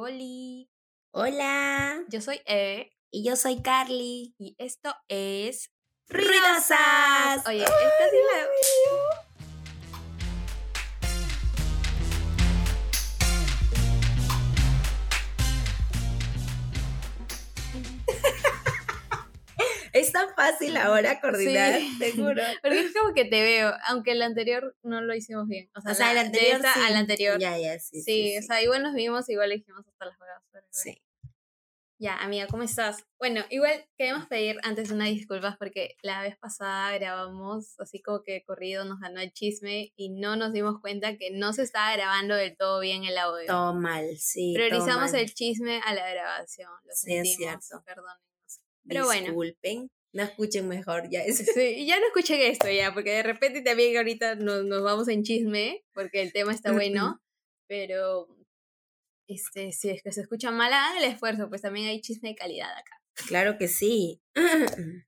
Oli. Hola. Yo soy Eve. Y yo soy Carly. Y esto es. ¡Ruidosas! Oye, esta sí la. Tan fácil ahora coordinar, Sí. juro. Porque es como que te veo, aunque el anterior no lo hicimos bien. O sea, O sea, el de anterior. esta sí. al anterior. Ya, ya, sí. O sea, igual nos vimos, igual dijimos hasta las bueno. sí. Ya, amiga, ¿cómo estás? Bueno, igual queremos pedir antes unas disculpas porque la vez pasada grabamos así como que corrido nos ganó el chisme y no nos dimos cuenta que no se estaba grabando del todo bien el audio. Todo mal, sí. Priorizamos el chisme a la grabación, lo Sí, es sentimos, cierto. perdónenos. pero bueno. Disculpen. No escuchen mejor, ya. Sí, ya no escuchen esto ya, porque de repente también ahorita nos, nos vamos en chisme, porque el tema está bueno, pero este, si es que se escucha mal, hagan el esfuerzo, pues también hay chisme de calidad acá. Claro que sí.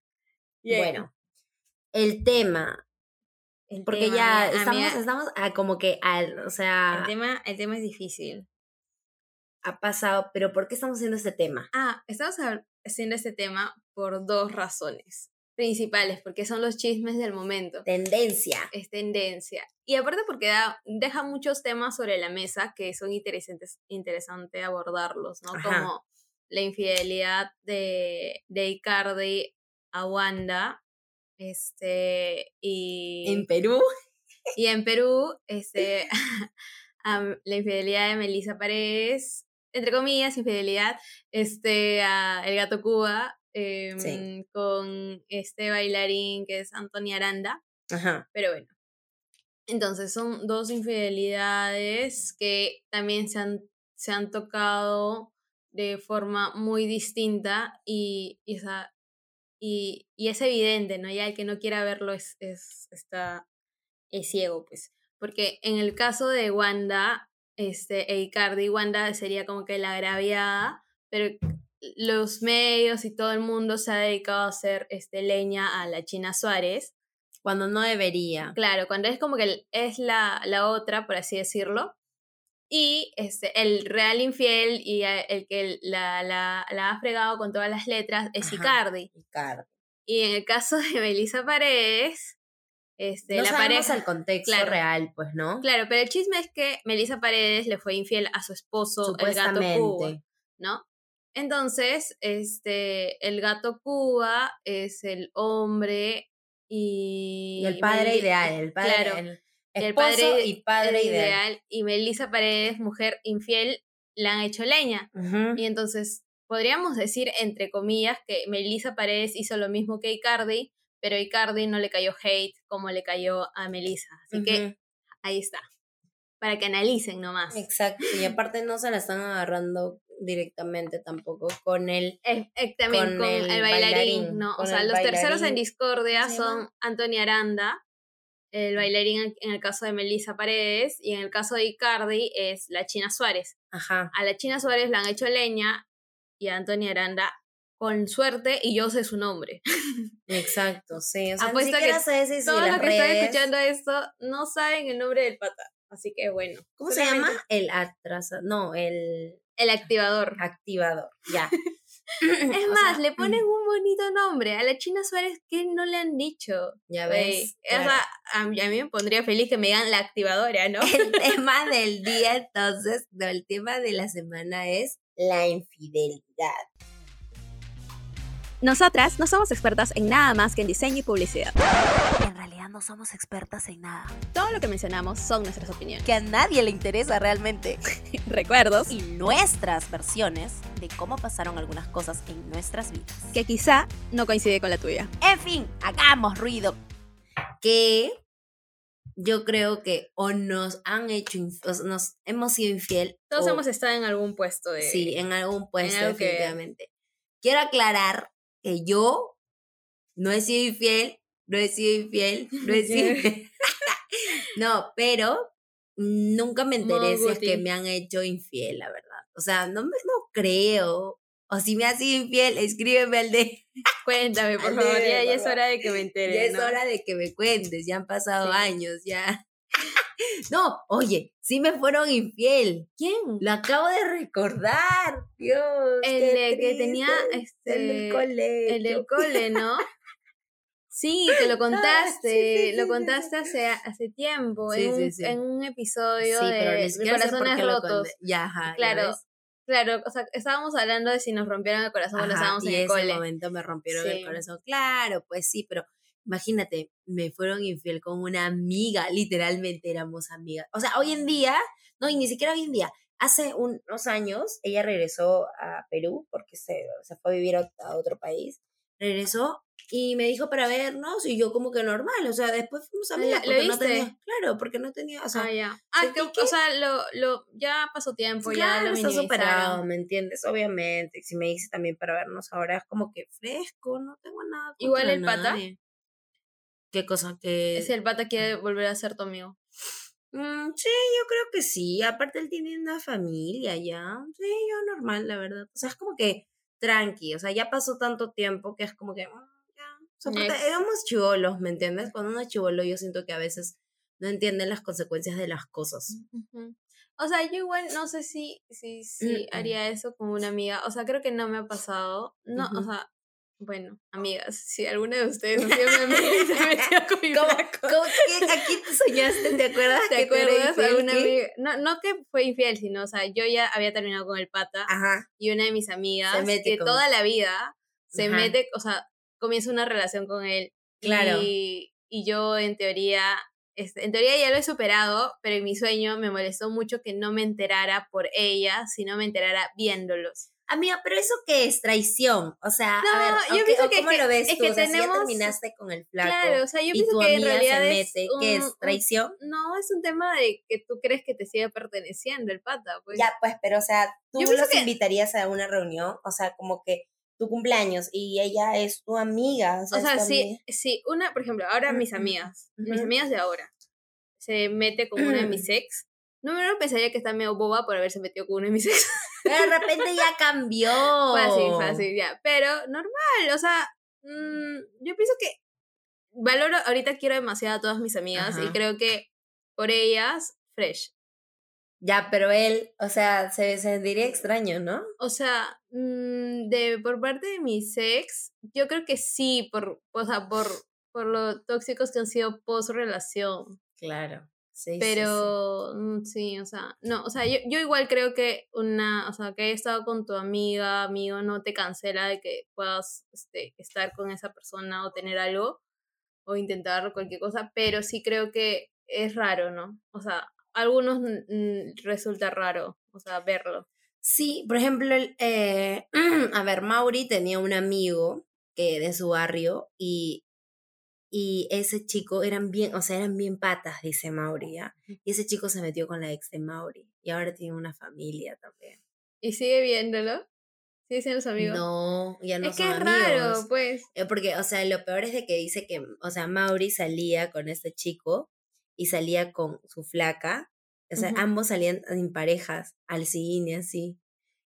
Bueno, el tema. El Porque tema, ya amiga, estamos, amiga, estamos ah, como que al, o sea, el tema, el tema es difícil. ha pasado, pero ¿por qué estamos haciendo este tema? Ah, estamos haciendo este tema por dos razones principales, porque son los chismes del momento. Tendencia. es tendencia. Y aparte porque da, deja muchos temas sobre la mesa que son interesantes, interesante abordarlos, ¿no? Ajá. Como la infidelidad de, de Icardi a Wanda, este, y En Perú. y en Perú, este, la infidelidad de Melissa Paredes, entre comillas, infidelidad, este, a El Gato Cuba, em, Sí. con este bailarín que es Antonia Aranda. Ajá. Pero bueno. Entonces son dos infidelidades que también se han, se han tocado de forma muy distinta y, y, esa- y, y es evidente, ¿no? Ya el que no quiera verlo es, es, está, es ciego, pues. Porque en el caso de Wanda, este, e Icardi, Wanda sería como que la agraviada, pero los medios y todo el mundo se ha dedicado a hacer este, leña a la China Suárez. Cuando no debería. Claro, cuando es como que es la, la otra, por así decirlo. Y este, el real infiel y el que la, la, la ha fregado con todas las letras es Ajá. Icardi. Ricardo. Y en el caso de Melissa Paredes, este, no la pareja. el contexto claro. real, pues, ¿no? Claro, pero el chisme es que Melissa Paredes le fue infiel a su esposo, el gato Cuba. ¿no? Entonces, este, el gato Cuba es el hombre y. Y el padre ideal, el padre, Claro. el el padre y padre ideal. Y Melissa Paredes, mujer infiel, la han hecho leña. Y entonces podríamos decir, entre comillas, que Melissa Paredes hizo lo mismo que Icardi, pero Icardi no le cayó hate como le cayó a Melissa. Así que ahí está. Para que analicen nomás. Exacto. Y aparte no se la están agarrando directamente tampoco con el Eh, eh, también Con con, el, el bailarín, bailarín, ¿no? O sea, los terceros en discordia ¿Se son llama? Antonia Aranda, el bailarín en- el caso de Melissa Paredes, y en el caso de Icardi es la China Suárez. ajá. A la China Suárez la han hecho leña y a Antonia Aranda con suerte y yo sé su nombre. Exacto, sí. O sea, Apuesto ni que sé si, si Todos los que están escuchando esto no saben el nombre del pata. Así que bueno. ¿Cómo se llama? El atrasa, no, el El activador. activador. Ya. Es más, sea, le ponen un bonito nombre. A la China Suárez, ¿qué no le han dicho? Ya ves. o sea, claro. a, mí- a mí me pondría feliz que me digan la activadora, ¿no? El tema del día, entonces, no, el tema de la semana es la infidelidad. Nosotras no somos expertas en nada más que en diseño y publicidad. En realidad no somos expertas en nada. Todo lo que mencionamos son nuestras opiniones, Que a nadie le interesa realmente. recuerdos Y nuestras versiones de cómo pasaron algunas cosas en nuestras vidas. que quizá no coincide con la tuya. En fin, hagamos ruido. Que yo creo que o nos han hecho, o nos hemos sido infiel. Todos o- hemos estado en algún puesto de... Sí, en algún puesto, que- definitivamente. Quiero aclarar que yo no he sido infiel, no he sido infiel, no he sido infiel. no, pero nunca me enteré si es que me han hecho infiel, la verdad. O sea, no, me, no creo. O si me has sido infiel, escríbeme al de. Cuéntame, por favor, de- ya, ya es hora de que me entere. Ya es ¿no? hora de que me cuentes, ya han pasado Sí. años, ya. No, oye, sí me fueron infiel. ¿Quién? Lo acabo de recordar. Dios. El de que tenía, este, El del colegio. El del cole, ¿no? Sí, te lo contaste, sí, lo contaste hace, hace tiempo, Sí, en, sí, un, sí. en un episodio Sí, de, Corazones Rotos. Ya, ajá. ¿ya Claro, claro, o sea, estábamos hablando de si nos rompieron el corazón cuando Ajá, estábamos y en el ese cole. momento me rompieron el corazón. Claro, pues sí, pero imagínate, me fueron infiel con una amiga, literalmente éramos amigas. O sea, hoy en día, no, y ni siquiera hoy en día, hace un- unos años ella regresó a Perú porque se, se fue a vivir a, a otro país. Regresó y me dijo para vernos y yo como que normal, o sea, después fuimos Ah, amigas ¿lo porque no tenía, claro, porque no tenía, o sea, ah, ya. Ah, que, o sea, lo, lo, ya pasó tiempo, ya Claro, lo está superado. ¿me entiendes? Obviamente. Si me dices también para vernos ahora es como que fresco, no tengo nada. Igual el pata. ¿Qué cosa? Que... Si el pata quiere volver a ser tu amigo. Mm, sí, yo creo que sí. Aparte él tiene una familia ya. Sí, yo normal, la verdad. O sea, es como que tranqui. O sea, ya pasó tanto tiempo que es como que... mm, ya. O sea, aparte, éramos chivolos, ¿me entiendes? Cuando uno es chivolo yo siento que a veces no entienden las consecuencias de las cosas. O sea, yo igual no sé si, si, si Mm, mm. haría eso con una amiga. O sea, creo que no me ha pasado. No, o Ujú. sea, bueno, amigas, si alguna de ustedes y se metió con mi ¿Cómo, flaco. cómo que aquí te soñaste? ¿Te acuerdas? ¿Te que acuerdas? amiga. No, no que fue infiel, sino, o sea, yo ya había terminado con el pata Ajá. y una de mis amigas que con- toda la vida se Ajá. mete, o sea, comienza una relación con él. Claro. Y, y yo, en teoría, este, en teoría ya lo he superado, pero en mi sueño me molestó mucho que no me enterara por ella, sino me enterara viéndolos. Amiga, pero eso qué es traición, o sea, No, a ver, yo pienso que- ¿cómo que- lo ves es tú? que o sea, si ya terminaste con el flaco Claro, o sea, yo y pienso tu que en realidad se es mete, ¿qué es un- traición? No, es un tema de que tú crees que te sigue perteneciendo el pata, pues. Ya, pues, pero o sea, tú Yo los que- invitarías a una reunión, o sea, como que tu cumpleaños y ella es tu amiga, o sea, O sea, sí, amiga. sí, una, por ejemplo, ahora mis amigas, mis amigas de ahora, se mete con una de mis ex. No me pensaría que está medio boba por haberse metido con una de mis ex. Pero de repente ya cambió. Fácil, fácil, ya. Pero normal, o sea, mm, yo pienso que valoro, ahorita quiero demasiado a todas mis amigas y creo que por ellas, fresh. Ya, pero él, o sea, se, se sentiría extraño, ¿no? O sea, mm, de por parte de mis ex, yo creo que sí, por, o sea, por, por lo tóxicos que han sido post relación. Claro. Sí, sí, sí. Pero mm, sí, o sea, no, o sea, yo, yo igual creo que una, o sea, que he estado con tu amiga, amigo, no te cancela de que puedas este, estar con esa persona o tener algo o intentar cualquier cosa, pero sí creo que es raro, ¿no? O sea, a algunos resulta raro, o sea, verlo. Sí, por ejemplo, el, eh, a ver, Mauri tenía un amigo que de su barrio y, y ese chico eran bien, o sea, eran bien patas, dice Mauri, ¿ya? Y ese chico se metió con la ex de Mauri y ahora tiene una familia también. ¿Y sigue viéndolo? ¿Sigue siendo su amigo? No, ya no es que son es raro, pues. Eh, Porque, o sea, lo peor es de que dice que, o sea, Mauri salía con este chico y salía con su flaca. O sea, ambos salían en parejas, al cine, así.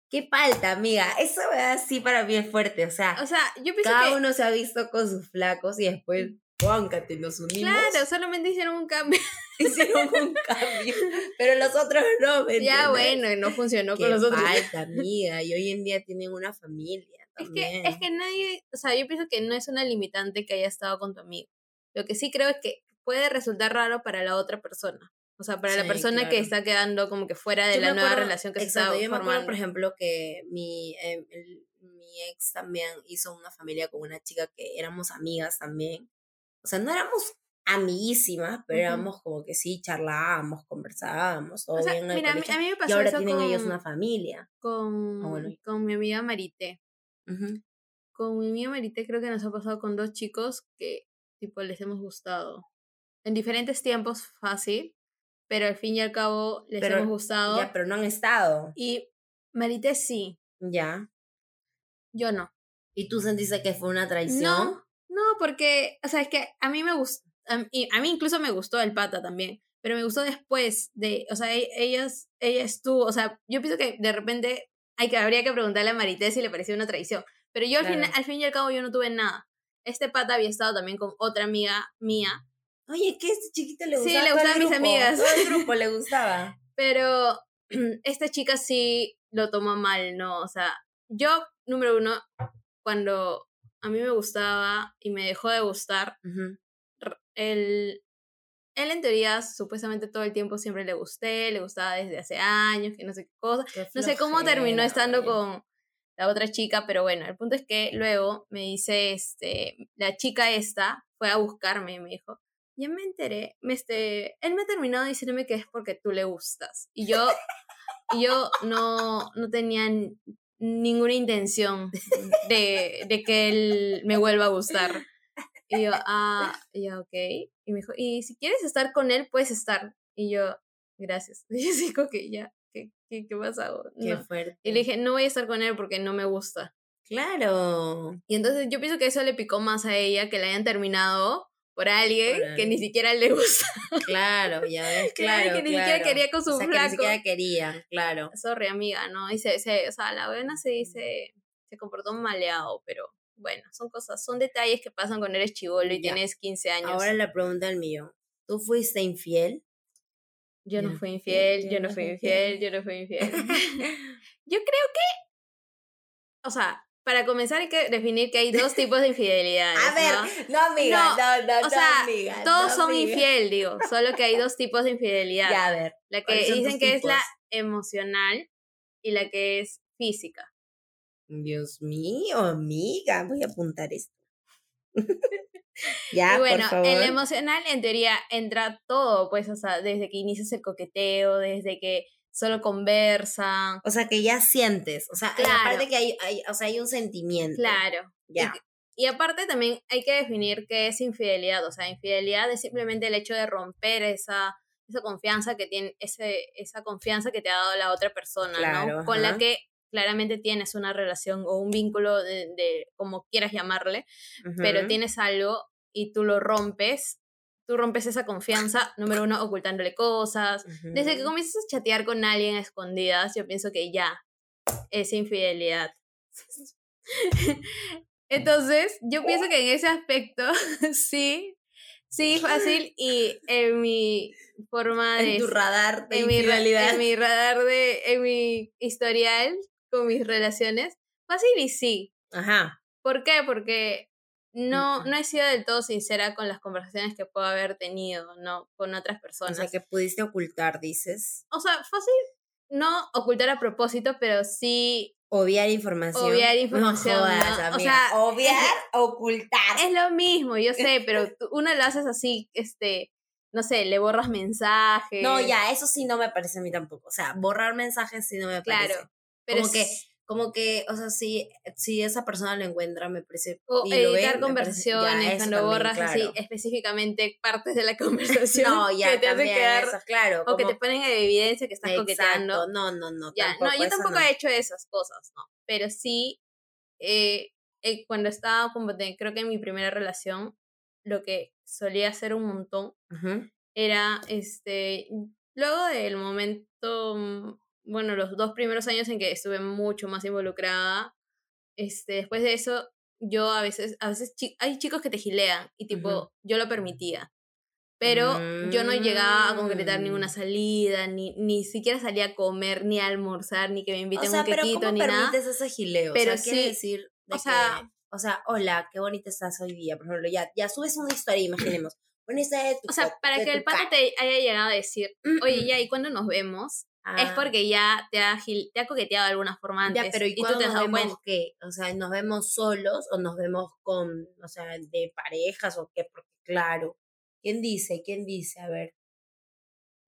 Qué falta, amiga. Eso así para mí es fuerte. O sea, O sea, yo pienso cada que... uno se ha visto con sus flacos y después, póncate, nos unimos. Claro, solamente hicieron un cambio. Hicieron un cambio. Pero los otros no, ¿me ya, bueno, y no funcionó Qué con los otros. falta, amiga. Y hoy en día tienen una familia Es que, es que nadie, o sea, yo pienso que no es una limitante que haya estado con tu amigo. Lo que sí creo es que puede resultar raro para la otra persona. O sea, para la persona que está quedando como que fuera de Yo la nueva acuerdo- relación que se exacto, está yo me acuerdo, formando. por ejemplo, que mi, eh, el- mi ex también hizo una familia con una chica que éramos amigas también. O sea, no éramos amiguísimas, pero éramos como que sí, charlábamos, conversábamos, todo O sea, bien mira, a mí, a mí me Y pasó ahora eso tienen con, ellos una familia. con, Ah, bueno. con mi amiga Marité. Ujú. Con mi amiga Marité creo que nos ha pasado con dos chicos que tipo les hemos gustado. En diferentes tiempos, fácil, pero al fin y al cabo les Pero hemos gustado. Ya, pero no han estado. Y Marité sí, Ya. yo no. ¿Y tú sentiste que fue una traición? No, no, porque, o sea, es que a mí me gustó, a mí, a mí incluso me gustó el pata también, pero me gustó después de, o sea, e- ellas, ella estuvo, o sea, yo pienso que de repente hay que, habría que preguntarle a Marité si le pareció una traición, pero yo al, fin, al fin y al cabo yo no tuve nada. Este pata había estado también con otra amiga mía Oye, que este chiquito le Sí, gustaba. le todo el gustaban mis amigas. Todo el grupo le gustaba. Pero esta chica sí lo tomó mal, ¿no? O sea, yo, número uno, cuando a mí me gustaba y me dejó de gustar, Ujú. r- él, él en teoría supuestamente todo el tiempo siempre le gusté, le gustaba desde hace años, que no sé qué cosa. Qué No sé cómo terminó estando con la otra chica, pero bueno, el punto es que luego me dice, este, la chica esta fue a buscarme y me dijo, ya me enteré, me este, él me ha terminado diciéndome que es porque tú le gustas. Y yo, y yo no, no tenía ninguna intención de, de que él me vuelva a gustar. Y yo, ah, ya, ok. Y me dijo, y si quieres estar con él, puedes estar. Y yo, gracias. Y yo digo que ya, ¿qué, qué, qué pasa? Qué No. fuerte. Y le dije, no voy a estar con él porque no me gusta. Claro. Y entonces yo pienso que eso le picó más a ella, que la hayan terminado por alguien Por que ni siquiera le gusta. Claro, ya ves, claro. que ni claro. siquiera quería con su o sea, que ni flaco. siquiera quería, claro. Sorry, amiga, ¿no? Y se, se- o sea, la buena se dice, se comportó maleado, pero bueno, son cosas, son detalles que pasan cuando eres chivolo y Ya. tienes 15 años. Ahora la pregunta del millón. ¿Tú fuiste infiel? yo no fui infiel, yo no fui infiel. yo no fui infiel. yo creo que, o sea, para comenzar hay que definir que hay dos tipos de infidelidades. A ver, ¿no? no, amiga, No, no, no, o no, sea, amiga, Todos son amiga. infiel, digo, solo que hay dos tipos de infidelidad. Ya, a ver. La que ¿cuáles son dicen que es la emocional y la que es física. Dios mío, amiga, voy a apuntar esto. ya, y bueno, por favor. en la emocional en teoría entra todo, pues, o sea, desde que inicias el coqueteo, desde que solo conversan. O sea, que ya sientes, o sea, Claro. parte que hay, hay- o sea, hay un sentimiento. Claro. Ya. Y aparte también hay que definir qué es infidelidad. O sea, infidelidad es simplemente el hecho de romper esa, esa confianza que tiene, ese, esa confianza que te ha dado la otra persona, Claro, ¿no? Con la que claramente tienes una relación o un vínculo de, de como quieras llamarle, pero tienes algo y tú lo rompes, tú rompes esa confianza, número uno, ocultándole cosas. Desde que comienzas a chatear con alguien a escondidas, yo pienso que ya es infidelidad. Entonces, yo pienso que en ese aspecto, sí, sí, fácil. Y en mi forma de. En tu radar de en mi, en mi radar de. En mi historial con mis relaciones, fácil y sí. Ajá. ¿Por qué? Porque no, no he sido del todo sincera con las conversaciones que puedo haber tenido, ¿no? Con otras O personas. sea, que pudiste ocultar, dices. O sea, fácil no ocultar a propósito, pero sí Obviar información. Obviar información, No jodas, ¿no? O sea, Obviar, ocultar. es lo mismo, yo sé, pero tú- uno lo haces así, este, no sé, le borras mensajes. No, ya, eso sí no me parece a mí tampoco. O sea, borrar mensajes sí no me parece. Claro. Pero como que, como que, o sea, si, si esa persona lo encuentra, me parece. o editar parece- ya, conversaciones, cuando también, borras así específicamente partes de la conversación No, ya, que te hace también, quedar, eso, claro. o que te ponen en evidencia que estás coqueteando. Exacto, no, no, no. Ya, tampoco, no, yo tampoco no. he hecho esas cosas, no. Pero sí, eh, eh, cuando estaba, como de- creo que en mi primera relación, lo que solía hacer un montón era, este, luego del momento, mm, bueno, los dos primeros años en que estuve mucho más involucrada, este, después de eso, yo a veces, a veces chi- hay chicos que te gilean y tipo, yo lo permitía. Pero yo no llegaba a concretar ninguna Mm. salida, ni, ni siquiera salía a comer, ni a almorzar, ni que me O inviten sea, un pero quequito, ¿cómo ni nada. permites ese gileo? Pero o sea, sí, decir de o sea- que, o sea, hola, qué bonita estás hoy día, por ejemplo, ya, ya subes una historia, imaginemos, una historia de tu O sea, para de que el pato cara. te haya llegado a decir, oye, ya, ¿y cuándo nos vemos? Es Ah, porque ya te ha, te ha coqueteado de alguna forma antes. Ya, pero ¿y, tú te has dado cuenta. qué? O sea, ¿nos vemos solos o nos vemos con, o sea, de parejas o qué? Porque claro, ¿quién dice? ¿Quién dice? A ver.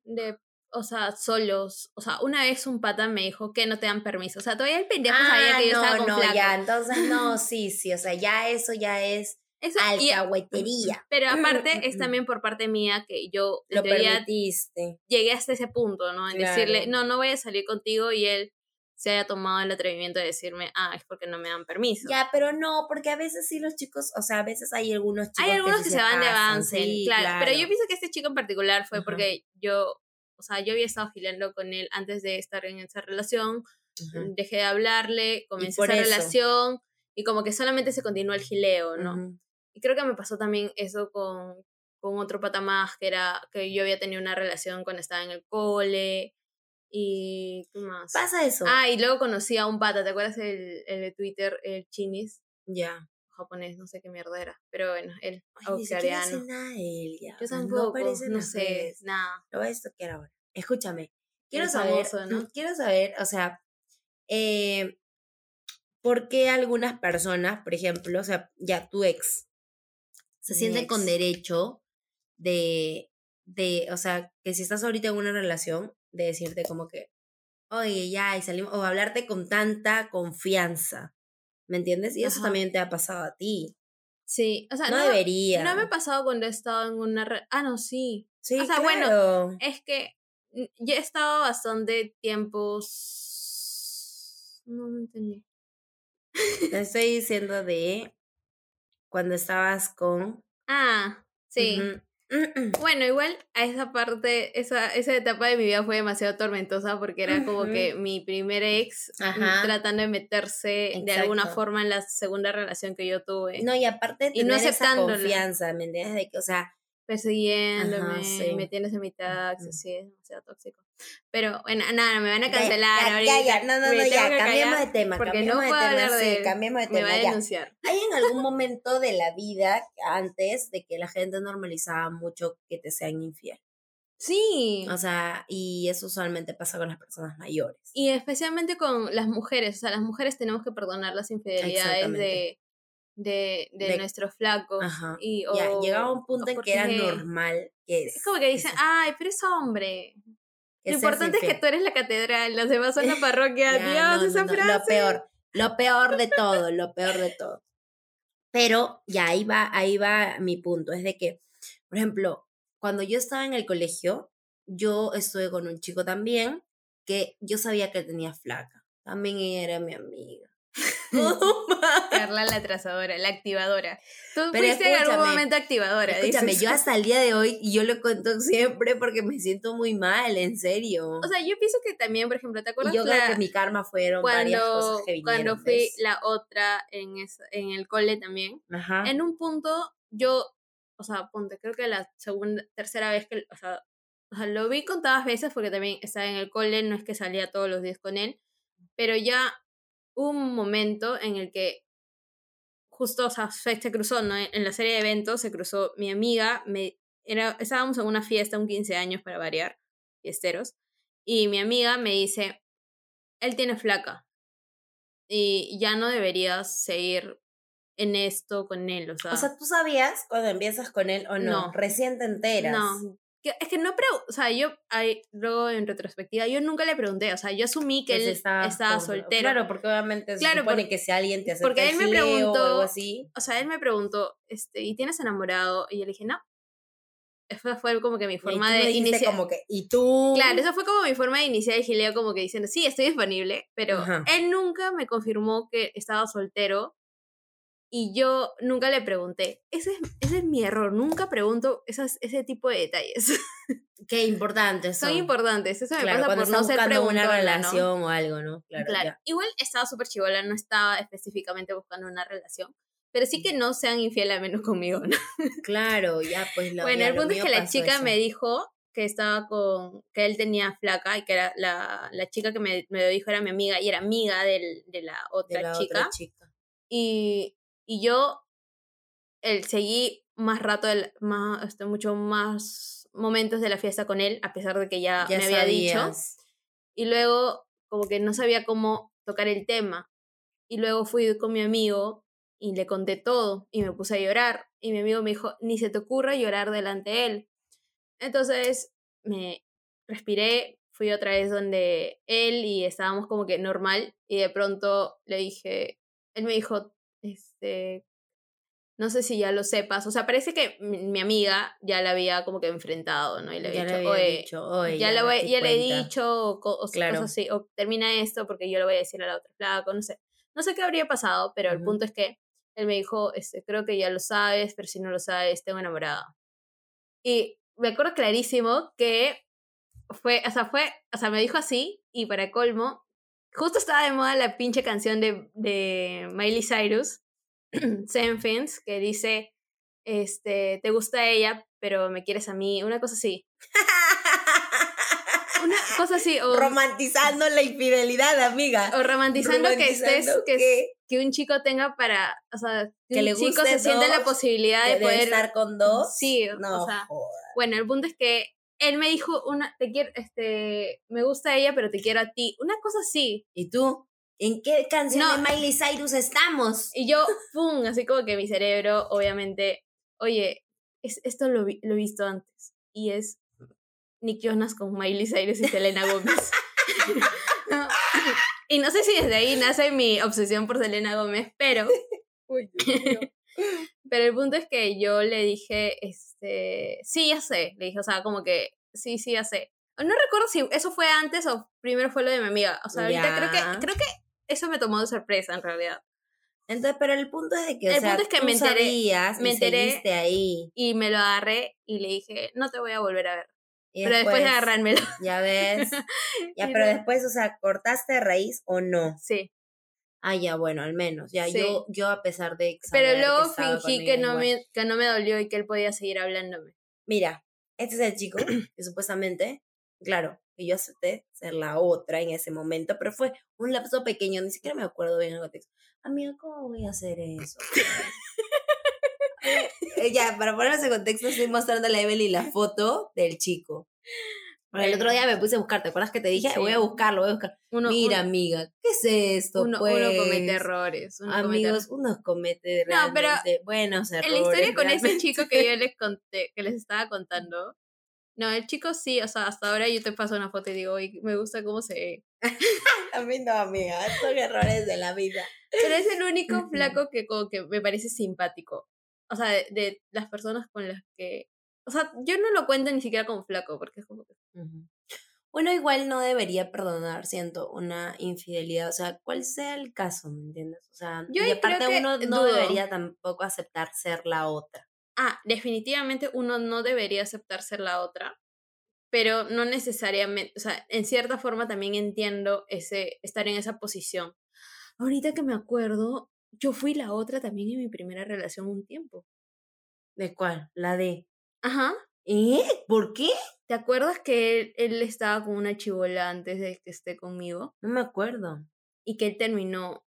De, o sea, solos. O sea, una vez un pata me dijo que no te dan permiso. O sea, todavía el pendejo sabía que yo Ah, no, estaba con no, flaco. ya, entonces no, sí, sí, o sea, ya eso ya es Eso, y- alcahuetería. pero aparte es también por parte mía que yo en Lo teoría, permitiste. llegué hasta ese punto, ¿no? En Claro. decirle, no, no voy a salir contigo y él se haya tomado el atrevimiento de decirme, ah, es porque no me dan permiso. Ya, pero no, porque a veces sí los chicos, o sea, a veces hay algunos chicos Hay algunos que se van de avance, sí, claro, Pero yo pienso que este chico en particular fue Ajá. porque yo, o sea, yo había estado gileando con él antes de estar en esa relación, dejé de hablarle, comencé esa eso. relación y como que solamente se continuó el gileo, ¿no? Y creo que me pasó también eso con, con otro pata más que era que yo había tenido una relación cuando estaba en el cole y ¿qué más? Pasa eso. Ah, y luego conocí a un pata, ¿te acuerdas el, el de Twitter, el Chinis? ya. japonés, no sé qué mierda era, pero bueno, él, australiano. nada de él ya. Yo tampoco, no, no sé, redes. nada. Lo voy a estoquear ahora. Escúchame. Quiero El saber, famoso, ¿no? quiero saber, o sea, eh, ¿por qué algunas personas, por ejemplo, o sea, ya tu ex, se Mi sienten con derecho de, de, o sea, que si estás ahorita en una relación, de decirte como que, oye, ya, y salimos, o hablarte con tanta confianza, ¿me entiendes? Y eso también te ha pasado a ti. Sí, o sea, no, no, debería. no me ha pasado cuando he estado en una... re- Ah, no, sí. Sí, o sea, bueno, claro. Es que mm, yo he estado bastante tiempos... No, no entendí. Te estoy diciendo de cuando estabas con... Ah, sí. Mm, mm. Bueno, igual a esa parte, esa, esa etapa de mi vida fue demasiado tormentosa porque era como que mi primer ex mm, Ajá. tratando de meterse de alguna forma en la segunda relación que yo tuve, No, y aparte Y no tener esa aceptándolo. confianza, ¿me entiendes? De que, o sea, persiguiéndome, Ajá, sí. metiéndose en mi taxi, Ujú. sí, es demasiado tóxico. Pero bueno, nada, me van a ya, cancelar ya, ahorita. ya, ya, no, no, no, ya, cambiemos de tema, porque cambiemos no de puedo tema, hablar sí, de él. cambiemos de Me tema, va a ya. denunciar. ¿Hay en algún momento de la vida antes de que la gente normalizaba mucho que te sean infiel? Sí. O sea, y eso usualmente pasa con las personas mayores. Y especialmente con las mujeres, o sea, las mujeres tenemos que perdonar las infidelidades de, de, de, De- nuestros flacos. Ajá. Y, ya, o- llegaba un punto en que era normal que Es como que dicen, ay, pero es hombre. Lo importante es que infiel". tú eres la catedral, los demás son la parroquia. Ya, Dios, no, esa no, frase. Lo peor, lo peor de todo, lo peor de todo. Pero ya ahí va, ahí va mi punto, es de que, por ejemplo, cuando yo estaba en el colegio, yo estuve con un chico también que yo sabía que tenía flaca. También era mi amiga. Carla la trazadora, la activadora. Tú Pero fuiste en algún momento activadora. Escúchame, dices. yo hasta el día de hoy, y yo lo cuento siempre porque me siento muy mal, en serio. O sea, yo pienso que también, por ejemplo, ¿te acuerdas y yo creo la- que mi karma fueron varias cuando, cosas que vinieron. cuando fui la otra en, esa- en el cole también? Ajá. En un punto, yo, o sea, ponte, creo que la segunda, tercera vez que, o sea, o sea, lo vi contadas veces porque también estaba en el cole, no es que salía todos los días con él, pero ya un momento en el que justo, o sea, se, cruzó, ¿no? En la serie de eventos se cruzó mi amiga, me, era, estábamos en una fiesta, un 15 años para variar, fiesteros, y mi amiga me dice, él tiene flaca, y ya no deberías seguir en esto con él, o sea, O sea, ¿tú sabías cuando empiezas con él o no? No. Recién te enteras. no. Que- Es que no pregu- o sea, yo ahí, luego en retrospectiva, yo nunca le pregunté, o sea, yo asumí que, él estaba estaba, soltero. Claro, porque obviamente se Claro, supone por- que si alguien te acepta porque él me gileo o preguntó- algo así. O sea, él me preguntó, este, ¿y tienes enamorado? Y yo le dije, no. Esa fue como que mi y forma tú me de iniciar. como que, ¿y tú? Claro, esa fue como mi forma de iniciar el gileo, como que diciendo, sí, estoy disponible, pero Ajá. él nunca me confirmó que estaba soltero y yo nunca le pregunté. Ese es, ese es mi error, nunca pregunto esas, ese tipo de detalles. Qué importantes son. Son importantes, eso me Claro, pasa por no ser buscando una preguntona, ¿no? relación o algo, ¿no? Claro, Claro, igual estaba súper chivola, no estaba específicamente buscando una relación, pero sí que no sean infiel al menos conmigo, ¿no? Claro, ya, pues lo bueno, ya, el punto es que la chica eso. me dijo que estaba con, que él tenía flaca y que era la, la chica que me, me lo dijo era mi amiga y era amiga del- de la otra de la chica. otra chica. Y, y yo el, seguí más rato, el, más, este, mucho más momentos de la fiesta con él, a pesar de que ya, Ya me había dicho. Y luego, como que no sabía cómo tocar el tema. Y luego fui con mi amigo y le conté todo y me puse a llorar. Y mi amigo me dijo, ni se te ocurra llorar delante de él. Entonces me respiré, fui otra vez donde él y estábamos como que normal. Y de pronto le dije, él me dijo, este, no sé si ya lo sepas. O sea, parece que mi, mi amiga ya la había como que enfrentado, ¿no? Y le Ya había le dicho, había "Oye, dicho, oye, ya, le, ya le he cuenta". dicho o, o Claro. cosas así, o termina esto porque yo le voy a decir a la otra flaco, no sé. No sé qué habría pasado, pero el punto es que él me dijo, este, creo que ya lo sabes, pero si no lo sabes, tengo enamorada. Y me acuerdo clarísimo que fue, o sea, fue, o sea, me dijo así, y para colmo, justo estaba de moda la pinche canción de, de Miley Cyrus, Seven Fins, que dice, este, te gusta ella, pero me quieres a mí, una cosa así. Una cosa así, o, Romantizando la infidelidad, amiga. o romantizando que estés, que, que- que un chico tenga para, o sea, que, Que un le chico guste se siente la posibilidad de de poder estar con dos. Sí, no, o sea, bueno, el punto es que él me dijo una, te quiero, este, me gusta ella, pero te quiero a ti, una cosa así. ¿Y tú? ¿En qué canción No. de Miley Cyrus estamos? Y yo, pum, así como que mi cerebro, obviamente, oye, es, esto lo, vi- lo he visto antes. Y es Nick Jonas con Miley Cyrus y Selena Gómez. No, Y no sé si desde ahí nace mi obsesión por Selena Gómez, pero, pero el punto es que yo le dije, este, sí, ya sé, le dije, o sea, como que, sí, sí, ya sé. No recuerdo si eso fue antes o primero fue lo de mi amiga. O sea, ahorita creo que, creo que eso me tomó de sorpresa en realidad. Entonces, pero el punto es de que, o El sea, punto es que tú me enteré- sabías me enteré- ahí. Y me lo agarré y le dije, no te voy a volver a ver. Y pero después de agarrármelo. Ya ves. Ya, pero después, o sea, ¿cortaste raíz o no? Sí. Ah, ya, bueno, al menos. Ya, Sí. yo, yo a pesar de Pero que luego fingí que no, igual. me, que no me dolió y que él podía seguir hablándome. Mira, este es el chico que supuestamente, claro, que yo acepté ser la otra en ese momento, pero fue un lapso pequeño, ni siquiera me acuerdo bien el contexto. Amiga, ¿cómo voy a hacer eso? Eh, ya, para ponernos en contexto, estoy mostrándole a Evelyn la foto del chico. Porque el otro día me puse a buscar, ¿te acuerdas que te dije? Sí. Voy a buscarlo, voy a buscar. Uno, Mira, uno- amiga, ¿qué es esto? uno, pues? uno comete errores. uno comete Amigos, errores. uno comete No, pero buenos errores. En la historia con ese chico que yo les conté, que les estaba contando. No, el chico sí, o sea, hasta ahora yo te paso una foto y digo, "Oye, me gusta cómo se ve. A mí no, amiga, son errores de la vida. Pero es el único flaco que como que me parece simpático. O sea, de, de las personas con las que... O sea, yo no lo cuento ni siquiera como flaco, porque es como que... Bueno, igual no debería perdonar, siento, una infidelidad, o sea, cuál sea el caso, ¿me entiendes? O sea, Yo y aparte uno no dudo. debería tampoco aceptar ser la otra. Ah, definitivamente uno no debería aceptar ser la otra, pero no necesariamente, o sea, en cierta forma también entiendo ese estar en esa posición. Ahorita que me acuerdo, yo fui la otra también en mi primera relación un tiempo. ¿De cuál? La de. Ajá. ¿Eh? ¿Por qué? ¿Te acuerdas que él, él estaba con una chivola antes de que esté conmigo? No me acuerdo. Y que él terminó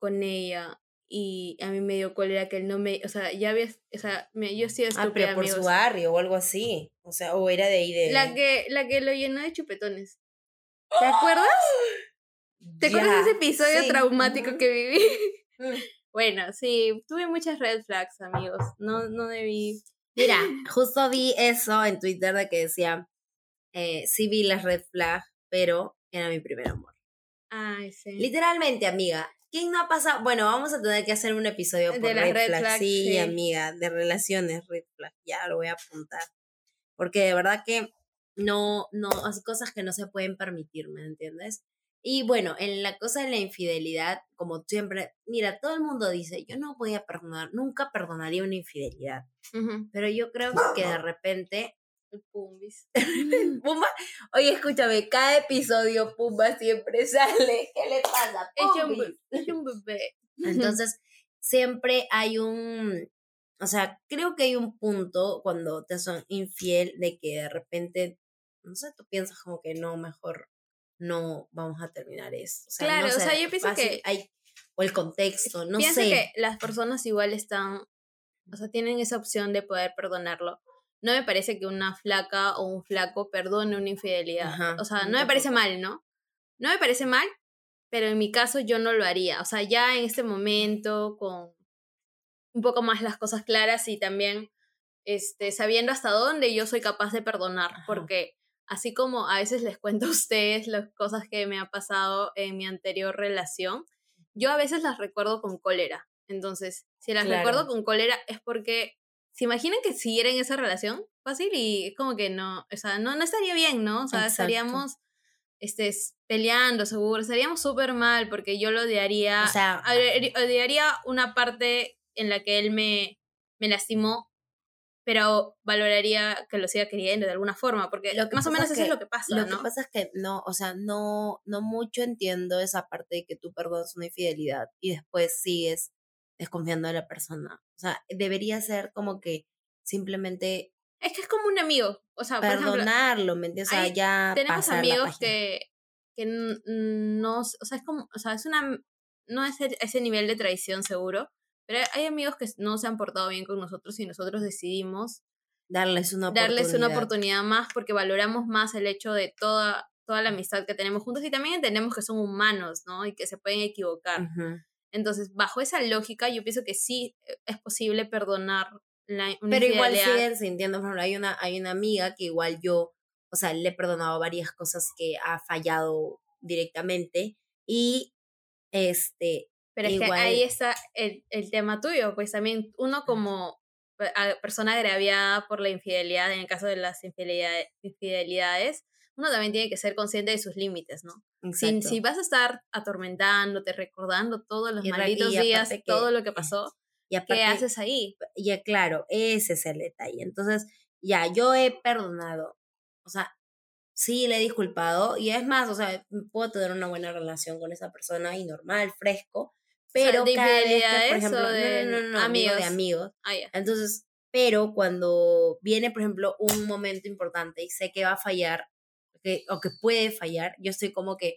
con ella y a mí me dio cólera que él no me, o sea, ya había, o sea, me- yo sí Ah, estúpida, pero por amigos. su barrio o algo así. O sea, o era de ahí de. La que, la que lo llenó de chupetones. ¿Te acuerdas? ¿Te acuerdas de ese episodio sí, traumático que viví? Mm. Bueno, sí, tuve muchas red flags, amigos. No, no debí. Mira, justo vi eso en Twitter de que decía, eh, sí vi las red flag, pero era mi primer amor. Ay, sí. Literalmente, amiga. ¿Quién no ha pasado? Bueno, vamos a tener que hacer un episodio por red, red flag. flags, Sí, sí. amiga, de relaciones red flag. Ya lo voy a apuntar. Porque de verdad que no, no, así cosas que no se pueden permitir, ¿me entiendes? Y bueno, en la cosa de la infidelidad, como siempre, mira, todo el mundo dice, yo no voy a perdonar, nunca perdonaría una infidelidad. Pero yo creo que de repente El pumbis. Pumba, oye, escúchame, cada episodio Pumba siempre sale. ¿Qué le pasa? Pumbis? es un bebé. Entonces, siempre hay un, o sea, creo que hay un punto cuando te son infiel de que de repente, no sé, tú piensas como que no, mejor no vamos a terminar esto. O sea, Claro, no o sea, yo pienso fácil, que- hay, o el contexto, no Pienso sé. que las personas igual están, o sea, tienen esa opción de poder perdonarlo. No me parece que una flaca o un flaco perdone una infidelidad. Ajá, o sea, no me parece mal, ¿no? No me parece mal, pero en mi caso yo no lo haría. O sea, ya en este momento, con un poco más las cosas claras y también este, sabiendo hasta dónde yo soy capaz de perdonar, Ajá. porque así como a veces les cuento a ustedes las cosas que me ha pasado en mi anterior relación, yo a veces las recuerdo con cólera. Entonces, si las Claro. recuerdo con cólera es porque se imaginan que siguiera en esa relación fácil y es como que no, o sea, no, no estaría bien, ¿no? O sea, Exacto. estaríamos este, peleando, seguro, estaríamos súper mal porque yo lo odiaría, O sea, odi- odiaría una parte en la que él me, me lastimó, pero valoraría que lo siga queriendo de alguna forma, porque Lo que más o menos es eso es lo que pasa, Lo ¿no? que pasa es que no, o sea, no, no mucho entiendo esa parte de que tú perdonas una infidelidad y después sigues desconfiando de la persona. O sea, debería ser como que simplemente Es que es como un amigo. O sea, por ejemplo, perdonarlo, ¿me entiendes? O sea, hay- ya tenemos amigos que, que no, o sea, es como, o sea, es una, no es ese nivel de traición seguro, pero hay amigos que no se han portado bien con nosotros y nosotros decidimos darles una oportunidad. darles una oportunidad más porque valoramos más el hecho de toda, toda la amistad que tenemos juntos y también entendemos que son humanos, ¿no? Y que se pueden equivocar. Ujú. Entonces, bajo esa lógica, yo pienso que sí eh, es posible perdonar la una Pero igual siguen sintiendo, por ejemplo, hay una, hay una amiga que igual yo, o sea, le he perdonado varias cosas que ha fallado directamente y este, Pero es Igual- que ahí está el, el tema tuyo, pues también uno como a- persona agraviada por la infidelidad, en el caso de las infidelidades, infidelidades uno también tiene que ser consciente de sus límites, ¿no? Si, vas a estar atormentándote, recordando todos los Y malditos y días, que- todo lo que pasó, y aparte, ¿qué haces ahí? ya claro, ese es el detalle. Entonces, ya, yo he perdonado, o sea, sí le he disculpado y es más, o sea, puedo tener una buena relación con esa persona y normal, fresco, sea, pero ¿de cada vez que, por ejemplo, o de no, no, no, no, amigo de amigos? amigos, Ah. Entonces, pero cuando viene, por ejemplo, un momento importante y sé que va a fallar, que, o que puede fallar, yo estoy como que,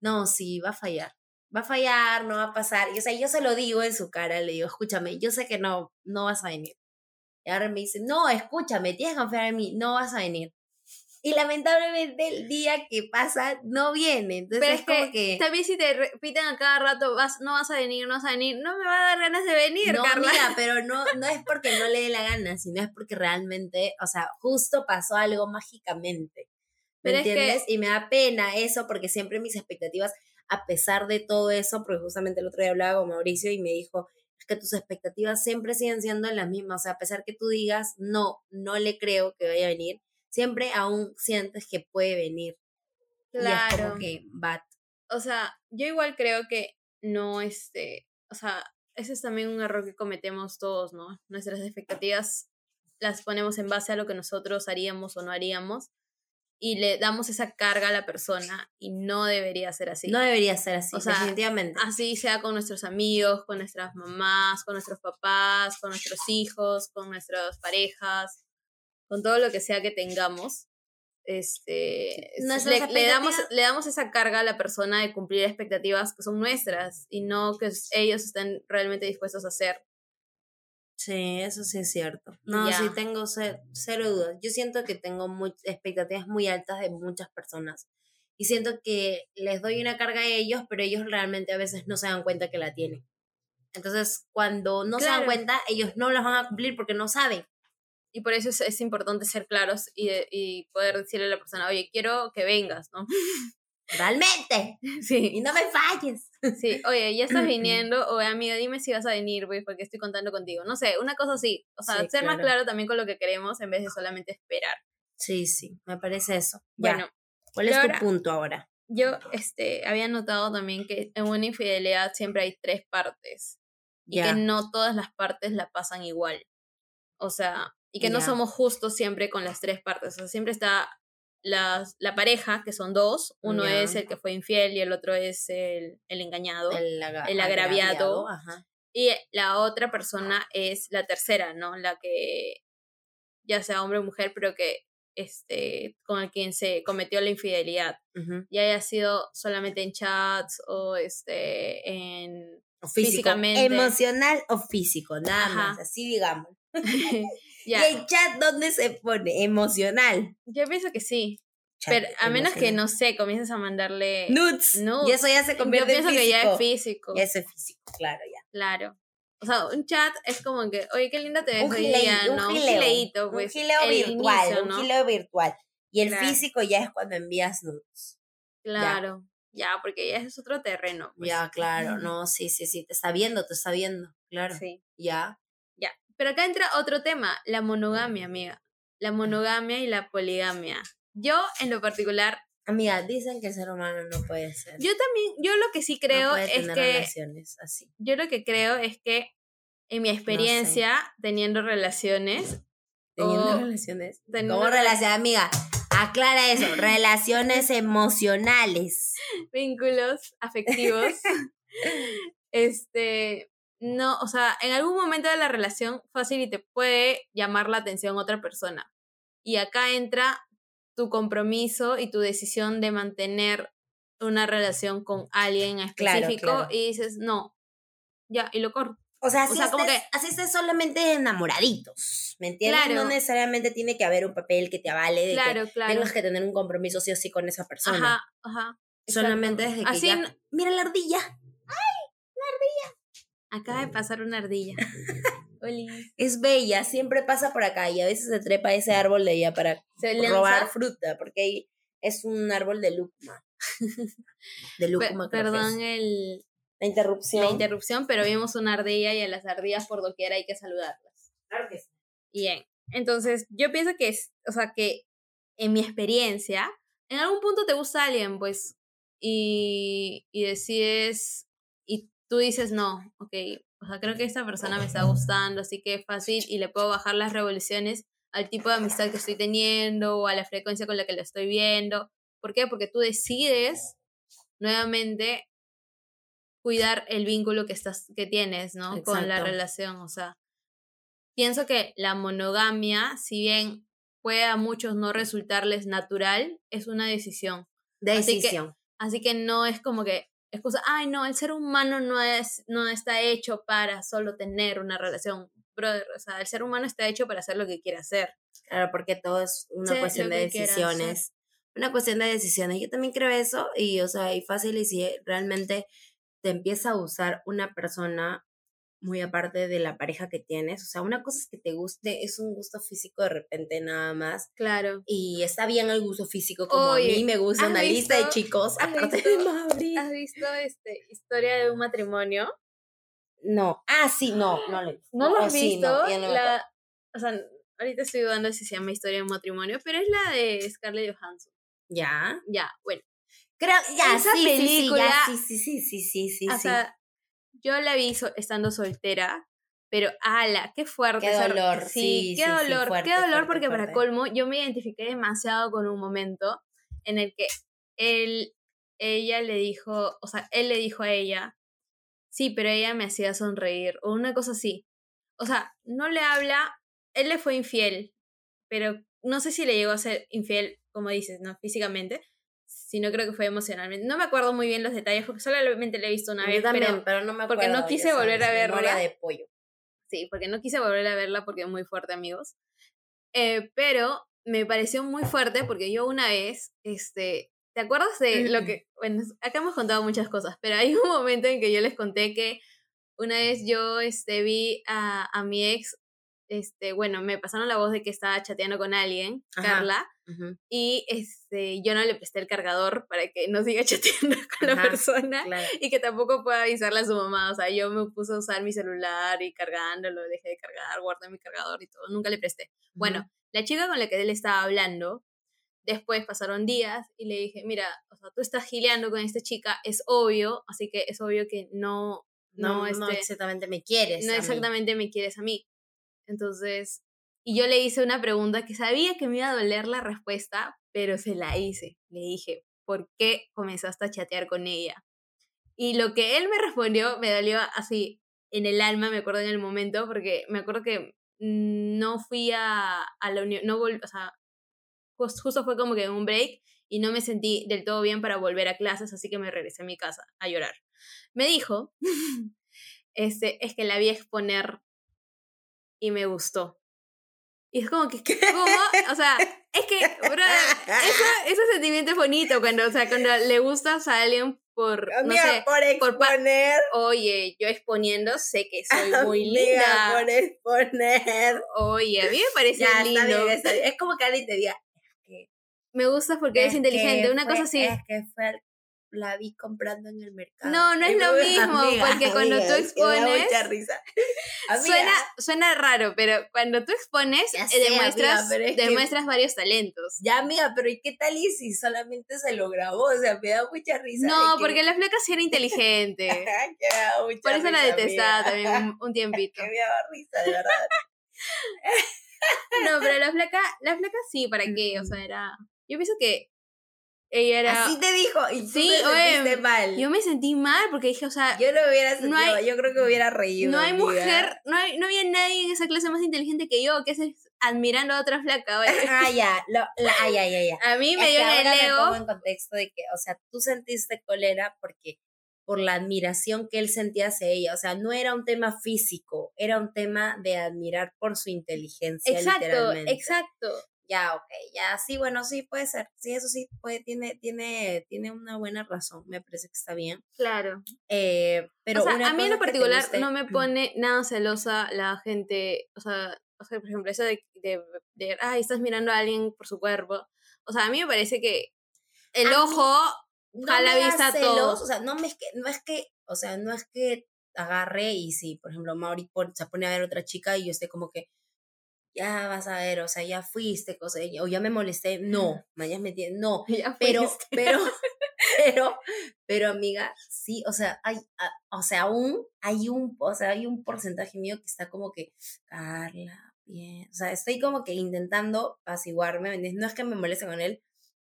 no, sí, va a fallar. Va a fallar, no va a pasar. Y o sea, yo se lo digo en su cara, le digo, escúchame, yo sé que no, no vas a venir. Y ahora me dice, no, escúchame, tienes que confiar en mí, no vas a venir. Y lamentablemente el día que pasa no viene. Entonces Pero es, es como que, que... tal vez si te repiten a cada rato, vas, no vas a venir, no vas a venir, no me va a dar ganas de venir, No, Carla. amiga, pero no, no es porque no le dé la gana, sino es porque realmente, o sea, justo pasó algo mágicamente. ¿Me Pero es que- entiendes? Y me da pena eso porque siempre mis expectativas, a pesar de todo eso, porque justamente el otro día hablaba con Mauricio y me dijo, es que tus expectativas siempre siguen siendo las mismas. O sea, a pesar que tú digas, no, no le creo que vaya a venir, siempre aún sientes que puede venir. Y es Claro. como que, bat. o sea, yo igual creo que no, este, o sea, ese es también un error que cometemos todos, ¿no? Nuestras expectativas las ponemos en base a lo que nosotros haríamos o no haríamos y le damos esa carga a la persona y no debería ser así. No debería ser así, O sea, definitivamente. Así sea con nuestros amigos, con nuestras mamás, con nuestros papás, con nuestros hijos, con nuestras parejas, con todo lo que sea que tengamos. Este, le, le damos, le damos esa carga a la persona de cumplir expectativas que son nuestras y no que ellos estén realmente dispuestos a hacer. Sí, eso sí es cierto. No, Ya. sí tengo ce- cero dudas. Yo siento que tengo mu- expectativas muy altas de muchas personas. Y siento que les doy una carga a ellos, pero ellos realmente a veces no se dan cuenta que la tienen. Entonces, cuando no se dan cuenta, ellos no las van a cumplir porque no saben. Y por eso es, es importante ser claros y, y poder decirle a la persona, oye, quiero que vengas, ¿no? Realmente. Y Sí, no me falles. sí, oye, ya estás viniendo, o amiga, dime si vas a venir, güey, porque estoy contando contigo. No sé, una cosa así. O sea, Sí, ser más claro. también con lo que queremos en vez de solamente esperar. Sí, sí, me parece eso. Ya. Bueno, ¿Cuál es tu punto ahora? yo este, había notado también que en una infidelidad siempre hay tres partes y Ya. que no todas las partes la pasan igual. O sea, y que no Ya. somos justos siempre con las tres partes. O sea, siempre está las, la pareja, que son dos. Uno Ya. es el que fue infiel y el otro es el, el engañado. El, el agraviado. Ajá. Y la otra persona es la tercera, ¿no? La que ya sea hombre o mujer, pero que este con el quien se cometió la infidelidad. ujú. Ya haya sido solamente en chats o este en O físico. Físicamente. Emocional o físico, nada Ajá. más, así digamos. ¿Y el chat dónde se pone? Emocional. Yo pienso que sí. Chat Pero a menos que no sé, comiences a mandarle Nudes. nudes. Y eso ya se Yo convierte pienso en que físico. ya es físico. Ya eso es físico, claro, ya. Claro. O sea, un chat es como que, oye, qué linda te ves Un, hoy día, un ¿no? gileo. gileíto, pues. un gileo virtual, inicio, un ¿no? gileo virtual. Y el Claro. físico ya es cuando envías nudes. Claro. Ya, porque ya es otro terreno. pues. Ya, claro, no, sí, sí, sí, te está viendo, te está viendo, claro. Sí. Ya. Pero acá entra otro tema, la monogamia, amiga. La monogamia y la poligamia. Yo, en lo particular, Amiga, dicen que el ser humano no puede ser. yo también, yo lo que sí creo no puede es tener que, relaciones así. yo lo que creo es que en mi experiencia teniendo relaciones, Teniendo o relaciones. teniendo ¿Cómo rela- relación, amiga? Aclara eso. Relaciones emocionales. vínculos afectivos, este, no, o sea, en algún momento de la relación fácil y te puede llamar la atención otra persona. Y acá entra tu compromiso y tu decisión de mantener una relación con alguien específico y dices, no, ya, y lo corto. O sea, así, como que, así estés solamente enamoraditos, ¿me entiendes? No necesariamente tiene que haber un papel que te avale de claro, que claro. tengas que tener un compromiso sí o sí con esa persona. Ajá, ajá. Solamente desde que así ya... Mira la ardilla. Acaba de pasar una ardilla. es bella, siempre pasa por acá y a veces se trepa ese árbol de ella para robar fruta, porque ahí es un árbol de lúcuma. de lúcuma. perdón el, la interrupción. La interrupción, pero vimos una ardilla y a las ardillas por doquier hay que saludarlas. Claro que sí. Bien. Entonces, yo pienso que es, o sea, que en mi experiencia, en algún punto te gusta alguien, pues, y, y decides, tú dices, no, ok, o sea, creo que esta persona me está gustando, así que es fácil y le puedo bajar las revoluciones al tipo de amistad que estoy teniendo o a la frecuencia con la que la estoy viendo. ¿Por qué? Porque tú decides nuevamente cuidar el vínculo que estás que tienes, ¿no? Con la relación, o sea, pienso que la monogamia, si bien puede a muchos no resultarles natural, es una decisión. Decisión. Así que, no es como que excusa, ay, no, el ser humano no es no está hecho para solo tener una relación. Brother, o sea, el ser humano está hecho para hacer lo que quiere hacer. Claro, porque todo es una cuestión de decisiones. Una cuestión de decisiones. Yo también creo eso y, o sea, y fácil y si realmente te empieza a usar una persona muy aparte de la pareja que tienes. O sea, una cosa es que te guste, es un gusto físico de repente nada más. Claro. Y está bien el gusto físico, como a mí me gusta una lista de chicos. ¿Has visto, ¿Has visto este, historia de un matrimonio? No. Ah, sí, no, no ¿No lo has visto? la, o sea, ahorita estoy dudando si se llama historia de un matrimonio, pero es la de Scarlett Johansson. Ya. Ya, bueno. Creo, ya, esa película. Sí, sí, sí, sí, sí, sí, O sea, yo la vi estando soltera, pero ala, qué fuerte. Qué dolor. Sí, qué dolor, qué dolor, porque para colmo yo me identifiqué demasiado con un momento en el que él, ella le dijo, o sea, él le dijo a ella, sí, pero ella me hacía sonreír, o una cosa así. O sea, no le habla, él le fue infiel, pero no sé si le llegó a ser infiel, como dices, ¿no? Físicamente, sino creo que fue emocionalmente. No me acuerdo muy bien los detalles porque solamente la he visto una vez. pero, no me acuerdo. Porque no quise volver a verla. de pollo. Sí, porque no quise volver a verla porque es muy fuerte, amigos. Eh, pero me pareció muy fuerte porque yo una vez, este, ¿te acuerdas de lo que, bueno, acá hemos contado muchas cosas, pero hay un momento en que yo les conté que una vez yo, este, vi a, a mi ex este, bueno, me pasaron la voz de que estaba chateando con alguien, Carla, y este, yo no le presté el cargador para que no siga chateando con la persona y que tampoco pueda avisarle a su mamá. O sea, yo me puse a usar mi celular y cargándolo, dejé de cargar, guardé mi cargador y todo, nunca le presté. Bueno, la chica con la que él estaba hablando, después pasaron días y le dije, mira, o sea, tú estás gileando con esta chica, es obvio, así que es obvio que no... No, no, este, exactamente me quieres. No exactamente me quieres a mí entonces, y yo le hice una pregunta que sabía que me iba a doler la respuesta, pero se la hice. Le dije, ¿por qué comenzaste a chatear con ella? Y lo que él me respondió me dolió así en el alma, me acuerdo en el momento, porque me acuerdo que no fui a, a la unión, no o sea, justo fue como que un break y no me sentí del todo bien para volver a clases, así que me regresé a mi casa a llorar. Me dijo, este, es que la vi exponer y me gustó. Y es como que, ¿cómo? O sea, es que, bro, ese sentimiento es bonito cuando, o sea, cuando le gustas a alguien por, no sé, por exponer. oye, yo exponiendo sé que soy muy linda. por exponer. Oye, a mí me parece lindo. Es como que alguien te diga, me gusta porque eres inteligente, una cosa así. Es que fue la vi comprando en el mercado. No, no es lo mismo, porque cuando tú expones... mucha risa. Suena, suena raro, pero cuando tú expones, eh, demuestras, demuestras varios talentos. Ya, amiga, pero ¿y qué tal y si solamente se lo grabó? O sea, me da mucha risa. No, porque la flaca sí era inteligente. Por eso la detestaba también un, tiempito. que me daba risa, de verdad. no, pero la flaca, la flaca sí, ¿para qué? O sea, era... Yo pienso que ella era... Así te dijo y tú Sí, te oye, sentiste mal. Yo me sentí mal porque dije, o sea, Yo lo hubiera sentido, hay- yo creo que hubiera reído. no hay amiga. mujer, no, hay, no había nadie en esa clase más inteligente que yo, que es admirando a otra flaca. oye. Ah, ya, lo, la, ah, ya, ya, ya. A mí Es me que dio ahora el me ego. pongo en contexto de que, o sea, tú sentiste cólera porque por la admiración que él sentía hacia ella, o sea, no era un tema físico, era un tema de admirar por su inteligencia Exacto, literalmente. exacto. Ya, ok, ya, sí, bueno, sí, puede ser, sí, eso sí, puede, tiene, tiene, tiene una buena razón, me parece que está bien, Claro. eh, pero o sea, una a mí en lo particular guste- no me pone nada celosa la gente, o sea, o sea por ejemplo, eso de, de, de, ay, estás mirando a alguien por su cuerpo. O sea, a mí me parece que el A ojo no me da vista a celos, todos. O sea, no, me es que, no es que, o sea, no es que agarre y si, por ejemplo, Mauri se pone a ver otra chica y yo esté como que, ya vas a ver, o sea, ya fuiste, cosa, o ya me molesté. No, ya me entiendes, no. Ya Pero, fuiste. pero, pero, pero, amiga, sí, o sea, hay, a- o sea, aún hay un, o sea, hay un porcentaje mío que está como que, Carla, bien, o sea, estoy como que intentando apaciguarme, no es que me moleste con él,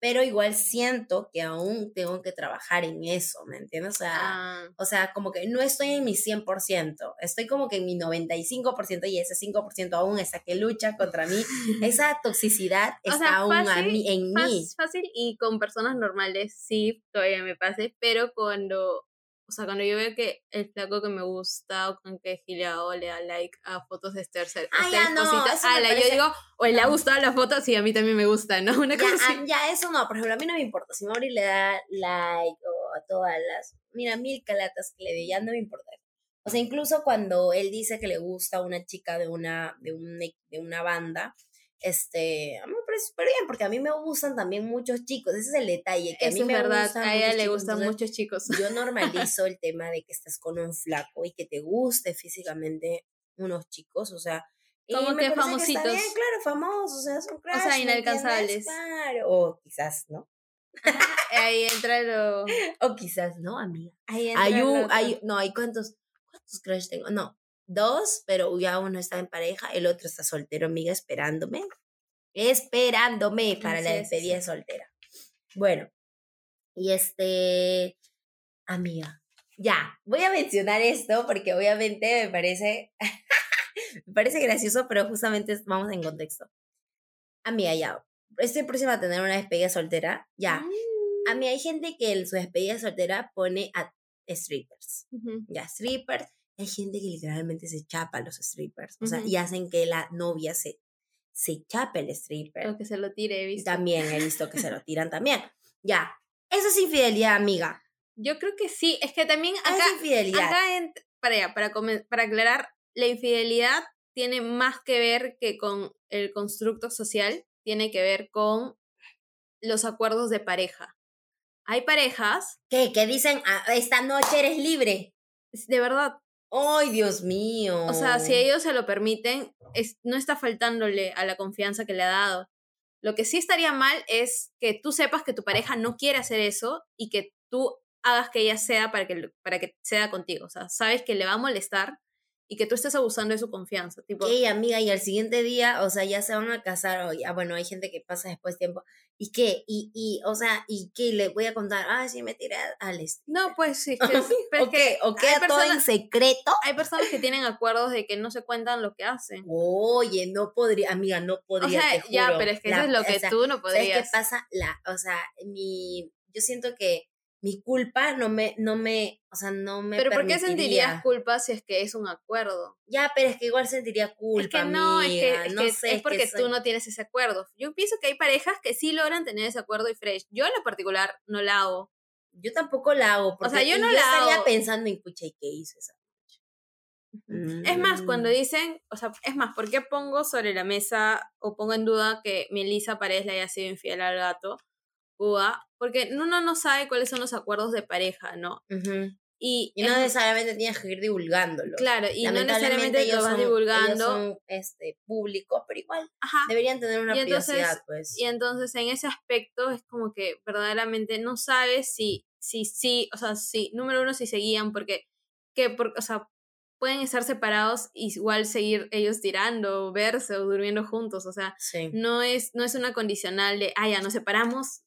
pero igual siento que aún tengo que trabajar en eso, ¿me entiendes? O sea, Ah, o sea, como que no estoy en mi 100%, estoy como que en mi 95% y ese 5% aún está que lucha contra mí. Esa toxicidad O está sea, aún fácil, mí, en fas- mí. fácil y con personas normales sí, todavía me pase, pero cuando, o sea, cuando yo veo que el flaco que me gusta o con que gileado le da like a fotos de Esther, Ah, ya, no, me ala, parece- yo digo, o le ha gustado la foto, sí, a mí también me gusta, ¿no? Una Ya, cosa así. ah, ya, eso no, por ejemplo, a mí no me importa. Si Mauri le da like o a todas las, mira, mil calatas que le dé, ya no me importa. O sea, incluso cuando él dice que le gusta a una chica de una, de un, de una banda, este, a mí me parece súper bien, porque a mí me gustan también muchos chicos, ese es el detalle, que a mí es me verdad, gustan a ella le chicos, gustan entonces, muchos chicos. yo normalizo el tema de que estés con un flaco y que te guste físicamente unos chicos, o sea, Como que está famositos. bien, claro, famosos, o sea, son crush, sea, ¿me entiendes? inalcanzables. Claro, o quizás, ¿no? Ahí entra lo... O quizás, ¿no, amiga? Ahí entra Hay un, hay, no, hay cuántos, cuántos crush tengo, no, dos, pero ya uno está en pareja, el otro está soltero, amiga, esperándome, esperándome para la despedida de soltera. Bueno, y este, amiga, ya, voy a mencionar esto porque obviamente me parece, me parece gracioso, pero justamente vamos en contexto. Amiga, ya, estoy próxima a tener una despedida soltera, ya. A mí hay gente que en su despedida soltera pone a strippers, Ujú. ya, strippers. Hay gente que literalmente se chapa a los strippers, o sea, y hacen que la novia se, se chape el stripper. O que se lo tire, he visto. también he visto que se lo tiran también. Ya, eso es infidelidad, amiga. Yo creo que sí, es que también Acá, es infidelidad. acá en- para, allá, para, para aclarar, la infidelidad tiene más que ver que con el constructo social, tiene que ver con los acuerdos de pareja. Hay parejas, ¿Qué? Que dicen, "Ah, esta noche eres libre. de verdad, ¡Ay, Dios mío! o sea, si ellos se lo permiten, es, no está faltándole a la confianza que le ha dado. Lo que sí estaría mal es que tú sepas que tu pareja no quiere hacer eso y que tú hagas que ella sea para que, para que sea contigo. O sea, sabes que le va a molestar y que tú estés abusando de su confianza. Tipo, ¿Qué, amiga? Y al siguiente día, o sea, ya se van a casar, o ya, bueno, hay gente que pasa después tiempo. ¿Y qué? Y, y, o sea, ¿y qué? Le voy a contar, ah, sí, me tiré a- al stripper. no, pues sí. que es- ¿O que qué? ¿O queda hay todo en personas, secreto? hay personas que tienen acuerdos de que no se cuentan lo que hacen. Oye, no podría, amiga, no O podría, sea, te ya, pero es que La- eso es lo o que sea, tú no ¿Sabes qué podrías. pasa? La, o sea, mi, yo siento que mi culpa no me, no me, o sea, no me Pero ¿por qué sentirías culpa si es que es un acuerdo? Ya, pero es que igual sentiría culpa, Es que no, es que, es, no que sé, es que porque soy- tú no tienes ese acuerdo. Yo pienso que hay parejas que sí logran tener ese acuerdo y fresh. Yo en lo particular no la hago. Yo tampoco la hago, porque sea, yo no la estaría hago. pensando en, pucha, ¿y qué hice esa Es más, cuando Mm. dicen, o sea, es más, ¿por qué pongo sobre la mesa o pongo en duda que Melissa Paredes le haya sido infiel al gato? Cuba? Porque uno no sabe cuáles son los acuerdos de pareja, ¿no? Ujú. Y, Y no es- necesariamente tienes que ir divulgándolo. claro, y no necesariamente ellos lo vas son- divulgando. Ellos son este, públicos, pero igual Ajá. deberían tener una Y entonces- privacidad, pues. Y entonces en ese aspecto es como que verdaderamente no sabes si, si, si, o sea, si, número uno, si seguían, porque, que, por, o sea, pueden estar separados y igual seguir ellos tirando, o verse o durmiendo juntos, o sea, Sí. no es, no es una condicional de, ah, ya nos separamos,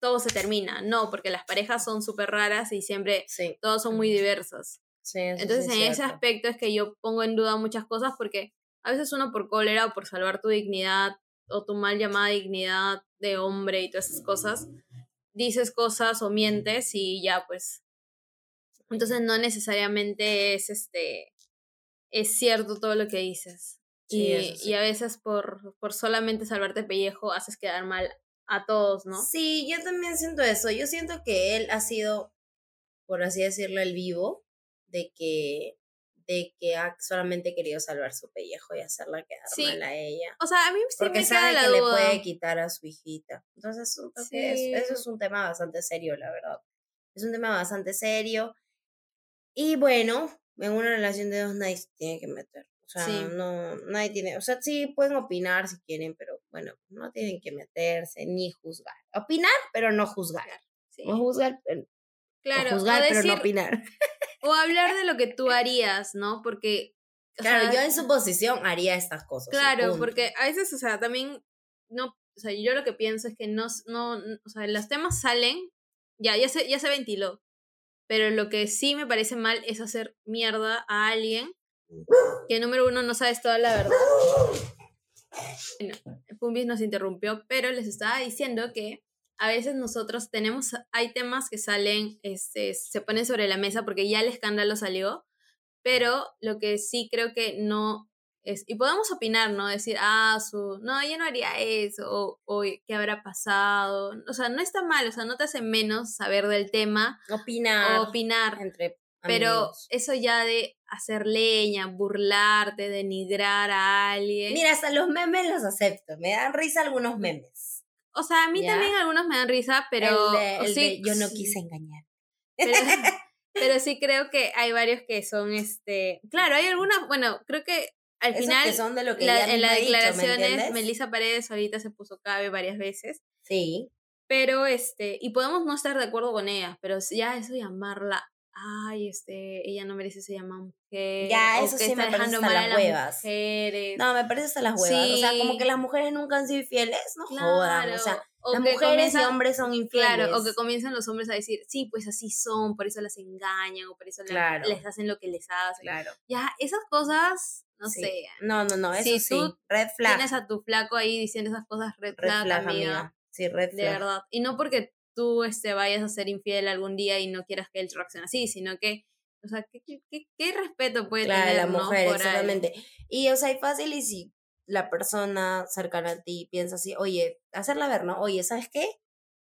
todo se termina. No, porque las parejas son súper raras y siempre Sí, todos son muy diversos. sí. Entonces, sí en es ese aspecto es que yo pongo en duda muchas cosas porque a veces uno por cólera o por salvar tu dignidad o tu mal llamada dignidad de hombre y todas esas cosas, dices cosas o mientes y ya pues. Entonces no necesariamente es este es cierto todo lo que dices. Sí, y, sí. y a veces por, por solamente salvarte pellejo haces quedar mal a todos, ¿no? Sí, yo también siento eso. Yo siento que él ha sido, por así decirlo, el vivo de que de que ha solamente querido salvar su pellejo y hacerla quedar Sí. mal a ella. O sea, a mí sí Porque me queda sabe la que le puede quitar a su hijita. Entonces, Sí. es- eso es un tema bastante serio, la verdad. Es un tema bastante serio. Y bueno, en una relación de dos nadie se tiene que meter. O sea, Sí. no, nadie tiene, o sea, sí pueden opinar si quieren, pero bueno, no tienen que meterse ni juzgar. Opinar, pero no juzgar. Sí. No juzgar, pero, Claro, o juzgar, pero no opinar. O hablar de lo que tú harías, ¿no? Porque. o Claro, sea, yo en su posición haría estas cosas. Claro, porque a veces, o sea, también. No, o sea, yo lo que pienso es que no, no, o sea, los temas salen, ya, ya se, ya se ventiló. Pero lo que sí me parece mal es hacer mierda a alguien que, número uno, no sabes toda la verdad. Bueno, Pumbis nos interrumpió, pero les estaba diciendo que a veces nosotros tenemos, hay temas que salen, este, se ponen sobre la mesa porque ya el escándalo salió, pero lo que sí creo que no es, y podemos opinar, ¿no? Decir, ah, su, no, yo no haría eso, o, o qué habrá pasado, o sea, no está mal, o sea, no te hace menos saber del tema Opinar. o opinar, entre pero amigos. eso ya de hacer leña, burlarte, denigrar a alguien. Mira, hasta los memes los acepto. Me dan risa algunos memes. o sea, a mí ¿Ya? también algunos me dan risa, pero el de, el sí, de yo no quise engañar. Pero, pero sí creo que hay varios que son, este, claro, hay algunas, bueno, creo que al Esos final que son de lo que la- en las ¿me declaraciones entiendes? Melissa Paredes ahorita se puso cabe varias veces, Sí. pero este, y podemos no estar de acuerdo con ella, pero ya eso llamarla, ay, este, ella no merece ser llamada mujer, Ya, eso sí me parece hasta las huevas. mujeres. No, me parece hasta las huevas. O sea, como que las mujeres nunca han sido infieles, no jodan. O sea, o las mujeres y hombres son infieles. Claro, o que comienzan los hombres a decir, sí, pues así son, por eso las engañan, o por eso le- Claro. les hacen lo que les hacen. Claro. Ya, esas cosas, no sí. sé. No, no, no, eso Si sí. tú Red flag. Tienes a tu flaco ahí diciendo esas cosas red, Red flag, flag, amiga, amiga. Sí, red De flag. verdad. Y no porque tú este, vayas a ser infiel algún día y no quieras que él reaccione así, sino que, o sea, ¿qué, qué, qué- qué respeto puede Claro, tener la ¿no? mujer, alguien? exactamente. Y, o sea, y fácil, y si la persona cercana a ti piensa así, oye, hacerla ver, ¿no? Oye, ¿sabes qué?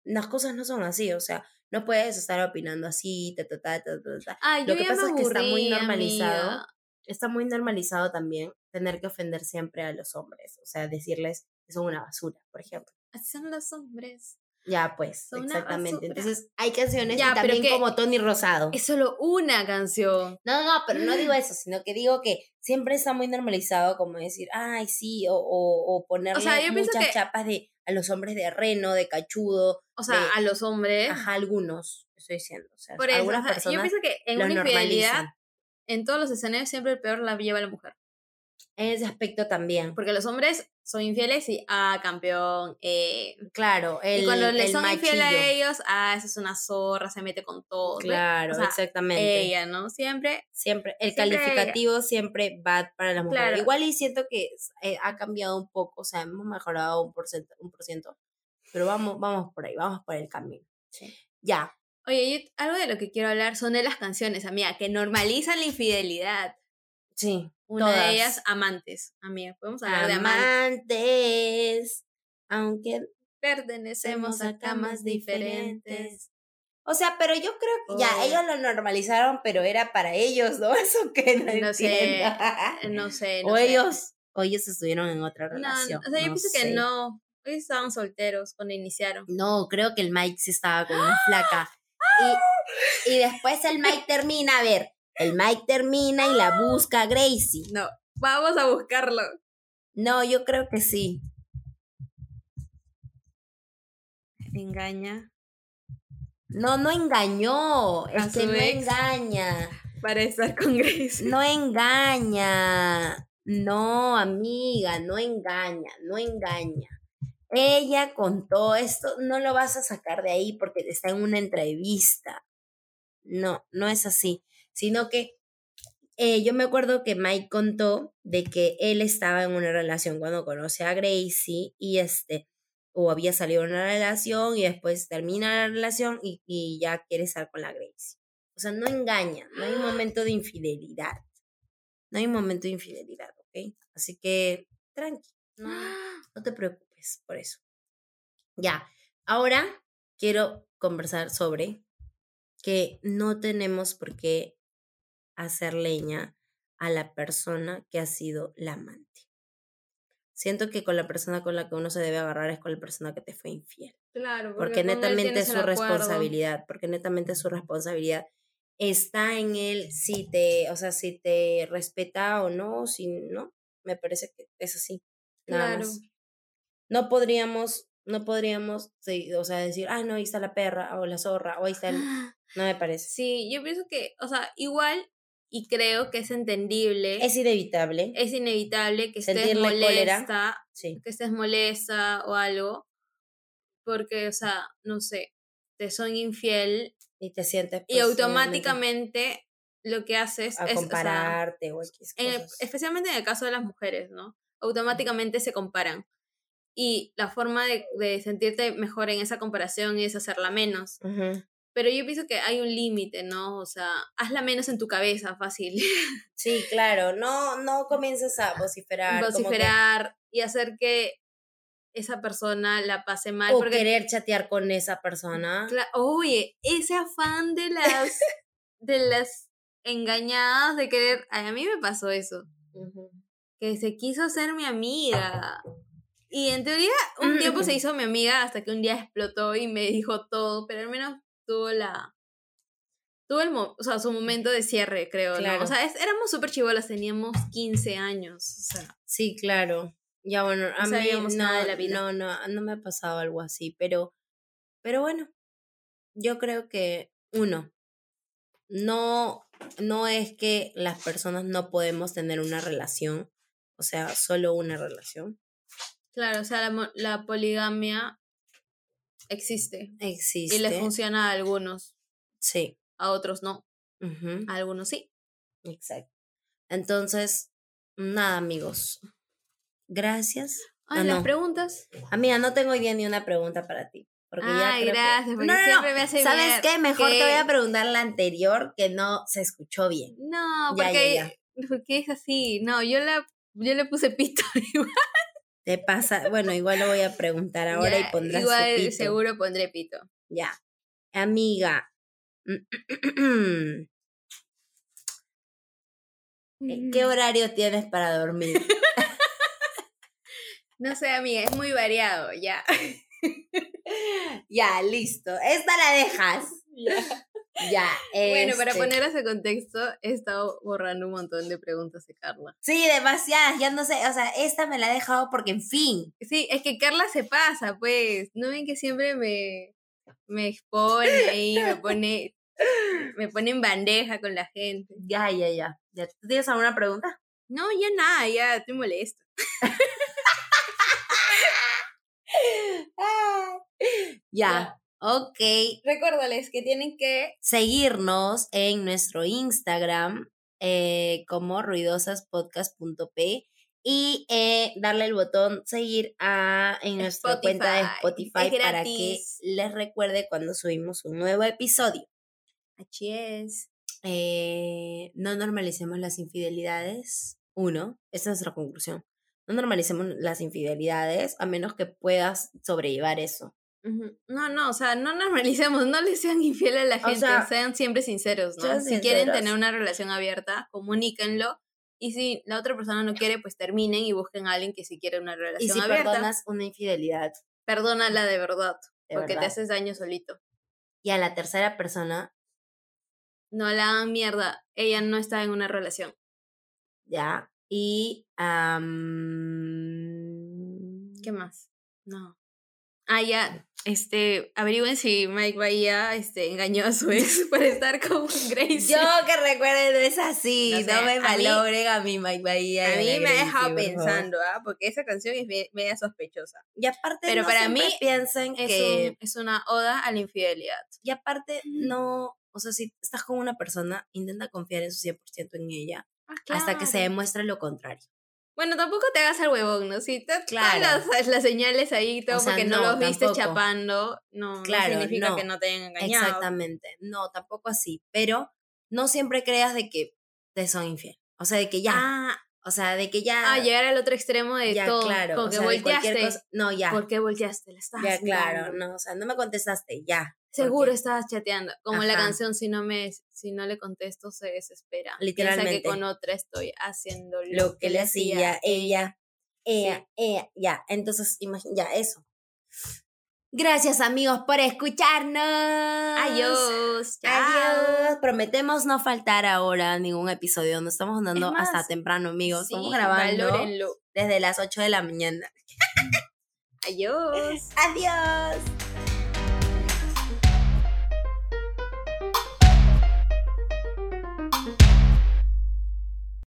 Las cosas no son así, o sea, no puedes estar opinando así, ta, ta, ta, ta, ta, ta. Lo yo que ya pasa me es que está muy aburrí, normalizado. amiga. Está muy normalizado también tener que ofender siempre a los hombres, o sea, decirles que son una basura, por ejemplo. Así son los hombres. Ya, pues, Son exactamente. Entonces, hay canciones Ya, y pero también que- como Tony Rosado. Es solo una canción. No, no, pero no digo eso, sino que digo que siempre está muy normalizado como decir, ay, sí, o, o, o ponerle muchas chapas de a los hombres de reno, de cachudo, O sea, de- a los hombres. ajá, algunos, estoy diciendo. O sea, Por eso, algunas sea, yo personas pienso que en una infidelidad, en todos los escenarios, siempre el peor la lleva la mujer. En ese aspecto también. Porque los hombres son infieles y, ah, campeón. eh. Claro, el, y cuando le el son infieles a machillo. ellos, ah, esa es una zorra, se mete con todo. Claro, O sea, exactamente. Ella, ¿no? Siempre. Siempre, el siempre calificativo siempre va para las mujeres. Claro. Igual y siento que eh, ha cambiado un poco, o sea, hemos mejorado un por ciento, un por ciento, pero vamos, vamos por ahí, vamos por el camino. Ya, Oye, yo- algo de lo que quiero hablar son de las canciones, amiga, que normalizan la infidelidad. sí. Una todas. de ellas, amantes, amiga. Podemos hablar de amantes. Amantes, aunque Pertenecemos a camas diferentes. O sea, pero yo creo que ya, ellos lo normalizaron, pero era para ellos, ¿no? Eso que no, No sé, No sé. No o sé. ellos, o ellos estuvieron en otra No, relación. o sea, yo no pienso que no. Ellos estaban solteros cuando iniciaron. No, creo que el Mike sí estaba con una flaca. Y, y después el Mike termina, a ver, el Mike termina y la busca a Gracie. No, vamos a buscarlo. No, yo creo que sí. Engaña No, no engañó. Es que no engaña. para estar con Grace. No engaña. No, amiga, no engaña, no engaña. ella contó esto, no lo vas a sacar de ahí porque está en una entrevista. No, no es así, sino que eh, yo me acuerdo que Mike contó de que él estaba en una relación cuando conoce a Gracie y este, o había salido de una relación y después termina la relación y, y ya quiere estar con la Gracie. O sea, no engaña, no hay momento de infidelidad. No hay momento de infidelidad, ¿ok? Así que tranqui, no, no te preocupes por eso. Ya, ahora quiero conversar sobre que no tenemos por qué hacer leña a la persona que ha sido la amante. Siento que con la persona con la que uno se debe agarrar es con la persona que te fue infiel. Claro, Porque, él netamente es su responsabilidad, porque netamente es su responsabilidad. Está en él si te, o sea, si te respeta o no, si no, me parece que es así. Nada Claro. más. No podríamos, no podríamos, sí, o sea, decir, ah, no, ahí está la perra, o la zorra, o ahí está el... No me parece. Sí, yo pienso que, o sea, igual, y creo que es entendible, Es inevitable. es inevitable que estés molesta, Sí. que estés molesta o algo, porque, o sea, no sé, te son infiel Y te sientes... y automáticamente lo que haces A es, o sea, compararte o X en el- cosas. especialmente en el caso de las mujeres, ¿no? Automáticamente se comparan. Y la forma de, de sentirte mejor en esa comparación es hacerla menos. Ujú. Pero yo pienso que hay un límite, ¿no? O sea, hazla menos en tu cabeza, fácil. Sí, claro, no, no comiences a vociferar. como que- Vociferar y hacer que esa persona la pase mal. o porque, querer chatear con esa persona. cla- oye, ese afán de las, de las engañadas de querer. ay, a mí me pasó eso. Que se quiso ser mi amiga. Y en teoría, un tiempo se hizo mi amiga hasta que un día explotó y me dijo todo, pero al menos tuvo la. Tuvo el o sea, su momento de cierre, creo. ¿no? Claro. O sea, es- éramos súper chivolas, teníamos 15 años. O sea, Sí, claro. Ya bueno, a mí no, nada de la vida. no, no, no me ha pasado algo así, pero, pero bueno, yo creo que uno, no, no es que las personas no podemos tener una relación, o sea, solo una relación. claro, o sea, la poligamia existe. Existe. Y le funciona a algunos, Sí. a otros no. A algunos sí. Exacto. Entonces, nada, amigos. Gracias. Ay, Ah, las no. preguntas. Amiga, no tengo hoy día ni una pregunta para ti. Porque ya Ay, que- gracias, porque No, no, no. siempre me hace ¿Sabes qué? Mejor te voy a preguntar la anterior que no se escuchó bien. No, Ya, porque, ya, porque es así. No, yo la yo le puse pito igual. Te pasa, bueno, igual lo voy a preguntar ahora Ya, y pondrás Igual pito. seguro pondré pito. Ya. Amiga. Mm. ¿Qué horario tienes para dormir? No sé, amiga, es muy variado, ya. ya, listo. Esta la dejas. Ya. Bueno, para este, poner ese contexto, he estado borrando un montón de preguntas de Carla. Sí, demasiadas. Ya no sé. O sea, esta me la he dejado porque, en fin. Sí, es que Carla se pasa, pues. ¿No ven que siempre me, me expone ahí, me pone, me pone en bandeja con la gente? Ya, ya, ya. ya. ¿Tú tienes alguna pregunta? No, ya nada, ya estoy molesta. Ya. Ok. Recuérdales que tienen que seguirnos en nuestro Instagram eh, como ruidosaspodcast.p y eh, darle el botón seguir a, en nuestra cuenta de Spotify. Para que les recuerde cuando subimos un nuevo episodio. Así es. Eh, no normalicemos las infidelidades. Uno, esa es nuestra conclusión. No normalicemos las infidelidades a menos que puedas sobrellevar eso. No, no, o sea, no normalicemos, no le sean infieles a la O gente, sea, sean siempre sinceros, ¿no? Si quieren tener una relación abierta, comuníquenlo. Y si la otra persona no quiere, pues terminen y busquen a alguien que sí quiere una Y relación si abierta. perdonas una infidelidad, Perdónala de verdad, de porque te haces daño solito. y a la tercera persona, No la hagan mierda, ella no está en una relación. ¿ya? Y... ¿Qué más? No. Ah, ya, este, averigüen si Mike Bahía este, engañó a su ex por estar con Gracie. Yo que recuerden, no es así. No No, sé, me a mí- malogren a mi Mike Bahía. a mí me ha dejado pensando, ¿ah? Porque esa canción es me- media sospechosa. Y aparte, Pero no para mí piensen Es, que. un- es una oda a la infidelidad. Y aparte, no. O sea, si estás con una persona, intenta confiar en su 100% en ella hasta que se demuestre lo contrario. Bueno, tampoco te hagas al huevón, ¿no? Si te, Claro. las, las señales ahí, todo O sea, porque no, no, los viste tampoco. chapando, no, no significa no. que no te hayan engañado. Exactamente. No, tampoco así. Pero no siempre creas de que te son infiel. O sea, de que ya. Ah, o sea, de que ya. ah, llegar al otro extremo de ya, todo. claro. Con o que sea, de cualquier volteaste. cosa- No, ya. ¿Por qué volteaste? La estabas Ya, claro. mirando. No, o sea, no me contestaste, ya. Seguro Porque- estabas chateando. Como la Ajá. canción, si no me si no le contesto, se desespera. Piensa Literalmente. que con otra estoy haciendo lo que le hacía ella, ella, ella, ya. Entonces, imagina, ya, eso. Gracias, amigos, por escucharnos. Adiós. chao. Adiós. Prometemos no faltar ahora ningún episodio. No estamos andando Es hasta temprano, amigos. Sí, Estamos grabando valórenlo. desde las 8 de la mañana. Adiós. Adiós.